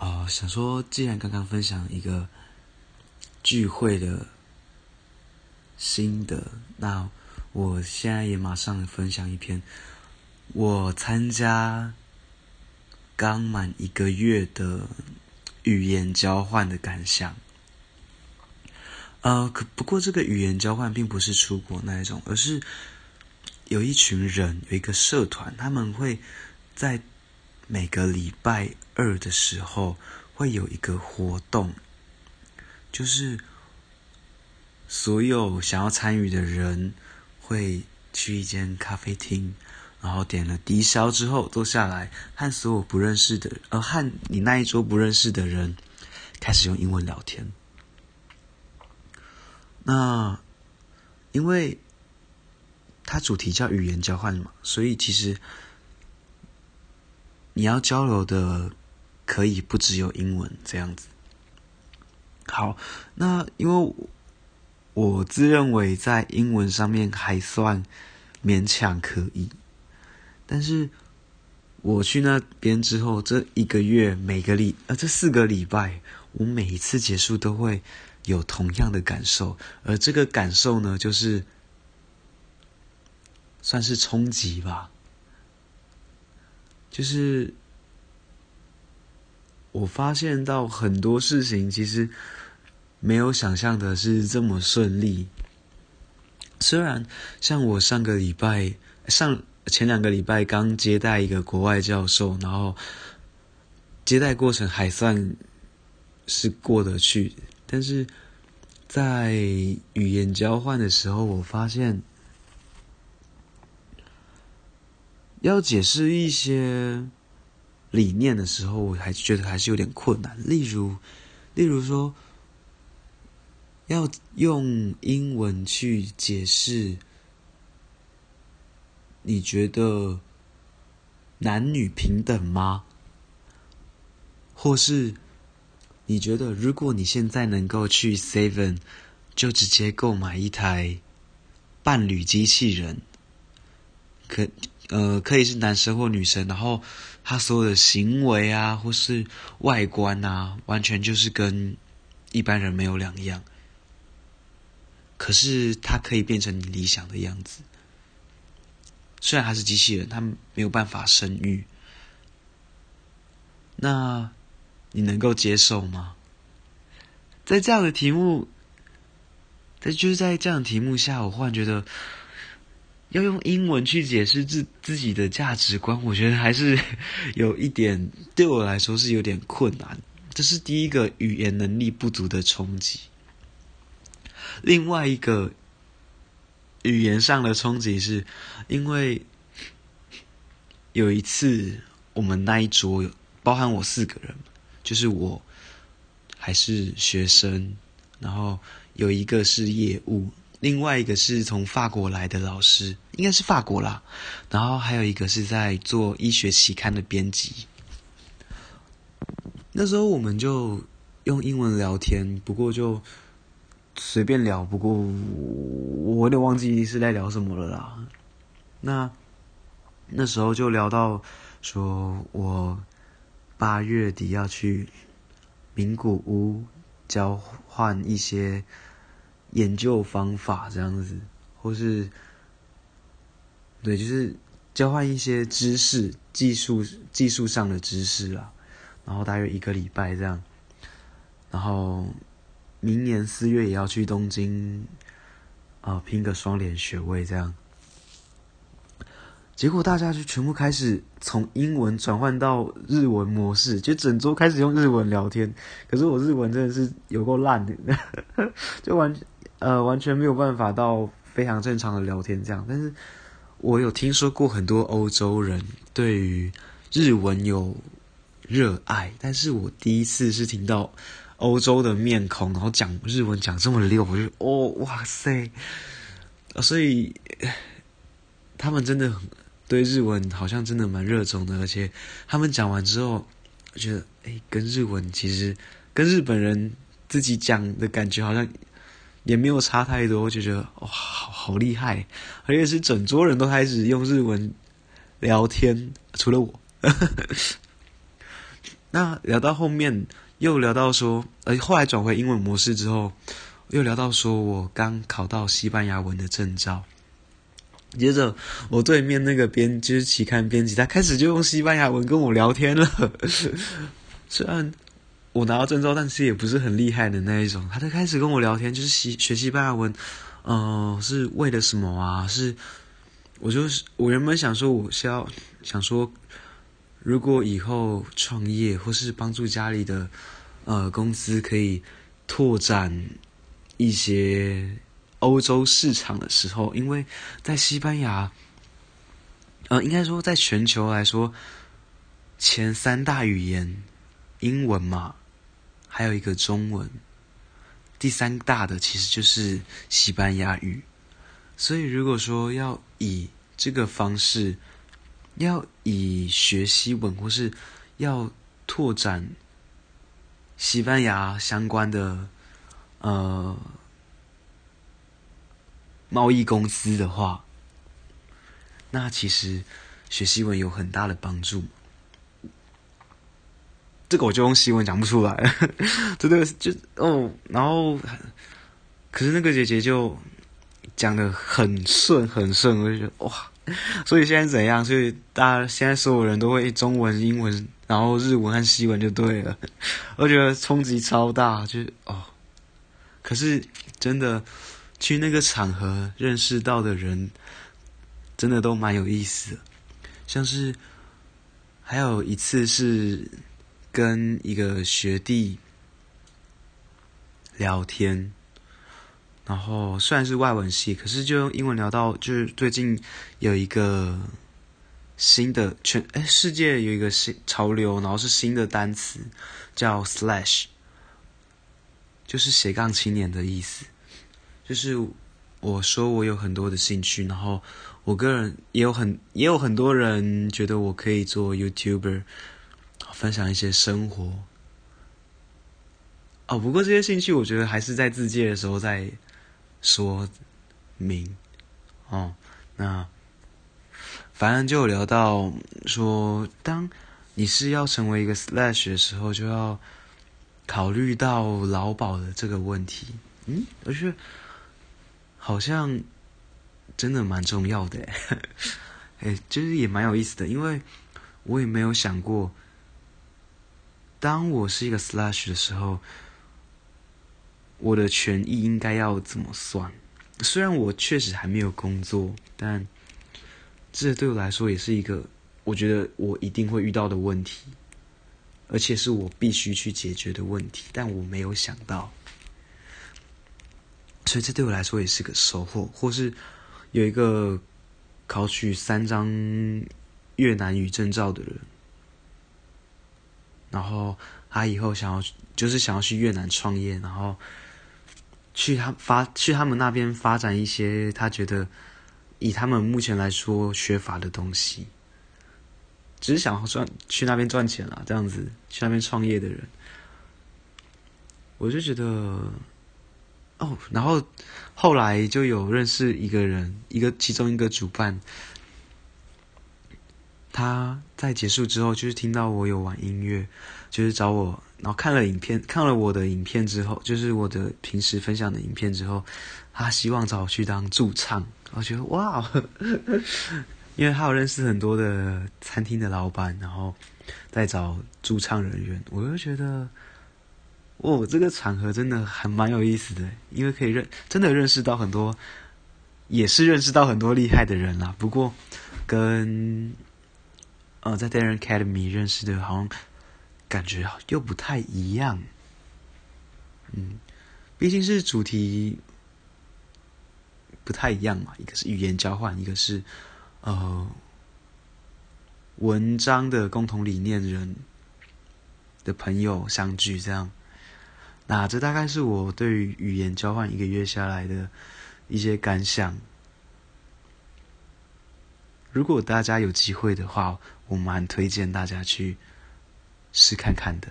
哦，想说，既然刚刚分享一个聚会的心得，那我现在也马上分享一篇我参加刚满一个月的语言交换的感想。呃，可不过这个语言交换并不是出国那一种，而是有一群人有一个社团，他们会在。每个礼拜二的时候会有一个活动，就是所有想要参与的人会去一间咖啡厅，然后点了低消之后坐下来，和所有不认识的呃和你那一桌不认识的人开始用英文聊天。那因为它主题叫语言交换嘛，所以其实。你要交流的可以不只有英文这样子。好，那因为我自认为在英文上面还算勉强可以，但是我去那边之后，这一个月每个礼呃这四个礼拜，我每一次结束都会有同样的感受，而这个感受呢，就是算是冲击吧。就是我发现到很多事情其实没有想象的是这么顺利。虽然像我上个礼拜上前两个礼拜刚接待一个国外教授，然后接待过程还算是过得去，但是在语言交换的时候，我发现。要解释一些理念的时候，我还觉得还是有点困难。例如，例如说，要用英文去解释，你觉得男女平等吗？或是你觉得，如果你现在能够去 Seven，就直接购买一台伴侣机器人，可？呃，可以是男生或女生，然后他所有的行为啊，或是外观啊，完全就是跟一般人没有两样。可是他可以变成你理想的样子，虽然他是机器人，他没有办法生育。那你能够接受吗？在这样的题目，在就是在这样的题目下，我忽然觉得。要用英文去解释自自己的价值观，我觉得还是 有一点对我来说是有点困难。这是第一个语言能力不足的冲击。另外一个语言上的冲击是，因为有一次我们那一桌有包含我四个人，就是我还是学生，然后有一个是业务。另外一个是从法国来的老师，应该是法国啦。然后还有一个是在做医学期刊的编辑。那时候我们就用英文聊天，不过就随便聊。不过我有点忘记是在聊什么了啦。那那时候就聊到说我八月底要去名古屋交换一些。研究方法这样子，或是对，就是交换一些知识、技术、技术上的知识啦。然后大约一个礼拜这样，然后明年四月也要去东京，啊，拼个双联学位这样。结果大家就全部开始从英文转换到日文模式，就整桌开始用日文聊天。可是我日文真的是有够烂的，就完全。呃，完全没有办法到非常正常的聊天这样，但是我有听说过很多欧洲人对于日文有热爱，但是我第一次是听到欧洲的面孔，然后讲日文讲这么溜，我就哦哇塞，所以他们真的对日文好像真的蛮热衷的，而且他们讲完之后，我觉得哎，跟日文其实跟日本人自己讲的感觉好像。也没有差太多，我就觉得哇，好好厉害！而且是整桌人都开始用日文聊天，除了我。那聊到后面，又聊到说，呃，后来转回英文模式之后，又聊到说我刚考到西班牙文的证照。接着，我对面那个编就是期刊编辑，他开始就用西班牙文跟我聊天了。虽然我拿到证照，但是也不是很厉害的那一种。他就开始跟我聊天，就是西学西班牙文，呃，是为了什么啊？是，我就是我原本想说，我是要想说。如果以后创业或是帮助家里的呃公司可以拓展一些欧洲市场的时候，因为在西班牙，呃，应该说在全球来说，前三大语言英文嘛，还有一个中文，第三大的其实就是西班牙语。所以如果说要以这个方式。要以学西文，或是要拓展西班牙相关的呃贸易公司的话，那其实学西文有很大的帮助。这个我就用西文讲不出来，真的就哦，然后可是那个姐姐就讲的很顺很顺，我就觉得哇。所以现在怎样？所以大家现在所有人都会中文、英文，然后日文和西文就对了。我觉得冲击超大，就是哦。可是真的去那个场合认识到的人，真的都蛮有意思的。像是还有一次是跟一个学弟聊天。然后虽然是外文系，可是就用英文聊到，就是最近有一个新的全哎世界有一个新潮流，然后是新的单词叫 slash，就是斜杠青年的意思。就是我说我有很多的兴趣，然后我个人也有很也有很多人觉得我可以做 YouTuber，分享一些生活。哦，不过这些兴趣我觉得还是在自介的时候在。说明哦，那反正就聊到说，当你是要成为一个 slash 的时候，就要考虑到劳保的这个问题。嗯，我觉得好像真的蛮重要的，哎，就是也蛮有意思的，因为我也没有想过，当我是一个 slash 的时候。我的权益应该要怎么算？虽然我确实还没有工作，但这对我来说也是一个我觉得我一定会遇到的问题，而且是我必须去解决的问题。但我没有想到，所以这对我来说也是个收获。或是有一个考取三张越南语证照的人，然后他以后想要就是想要去越南创业，然后。去他发去他们那边发展一些他觉得以他们目前来说缺乏的东西，只是想要赚去那边赚钱了，这样子去那边创业的人，我就觉得哦，然后后来就有认识一个人，一个其中一个主办，他在结束之后就是听到我有玩音乐，就是找我。然后看了影片，看了我的影片之后，就是我的平时分享的影片之后，他希望找我去当驻唱。我觉得哇，因为他有认识很多的餐厅的老板，然后再找驻唱人员，我就觉得，哦，这个场合真的还蛮有意思的，因为可以认真的认识到很多，也是认识到很多厉害的人啦。不过跟呃在 Darren Academy 认识的，好像。感觉又不太一样，嗯，毕竟是主题不太一样嘛。一个是语言交换，一个是呃文章的共同理念人的朋友相聚，这样。那这大概是我对于语言交换一个月下来的一些感想。如果大家有机会的话，我蛮推荐大家去。试看看的。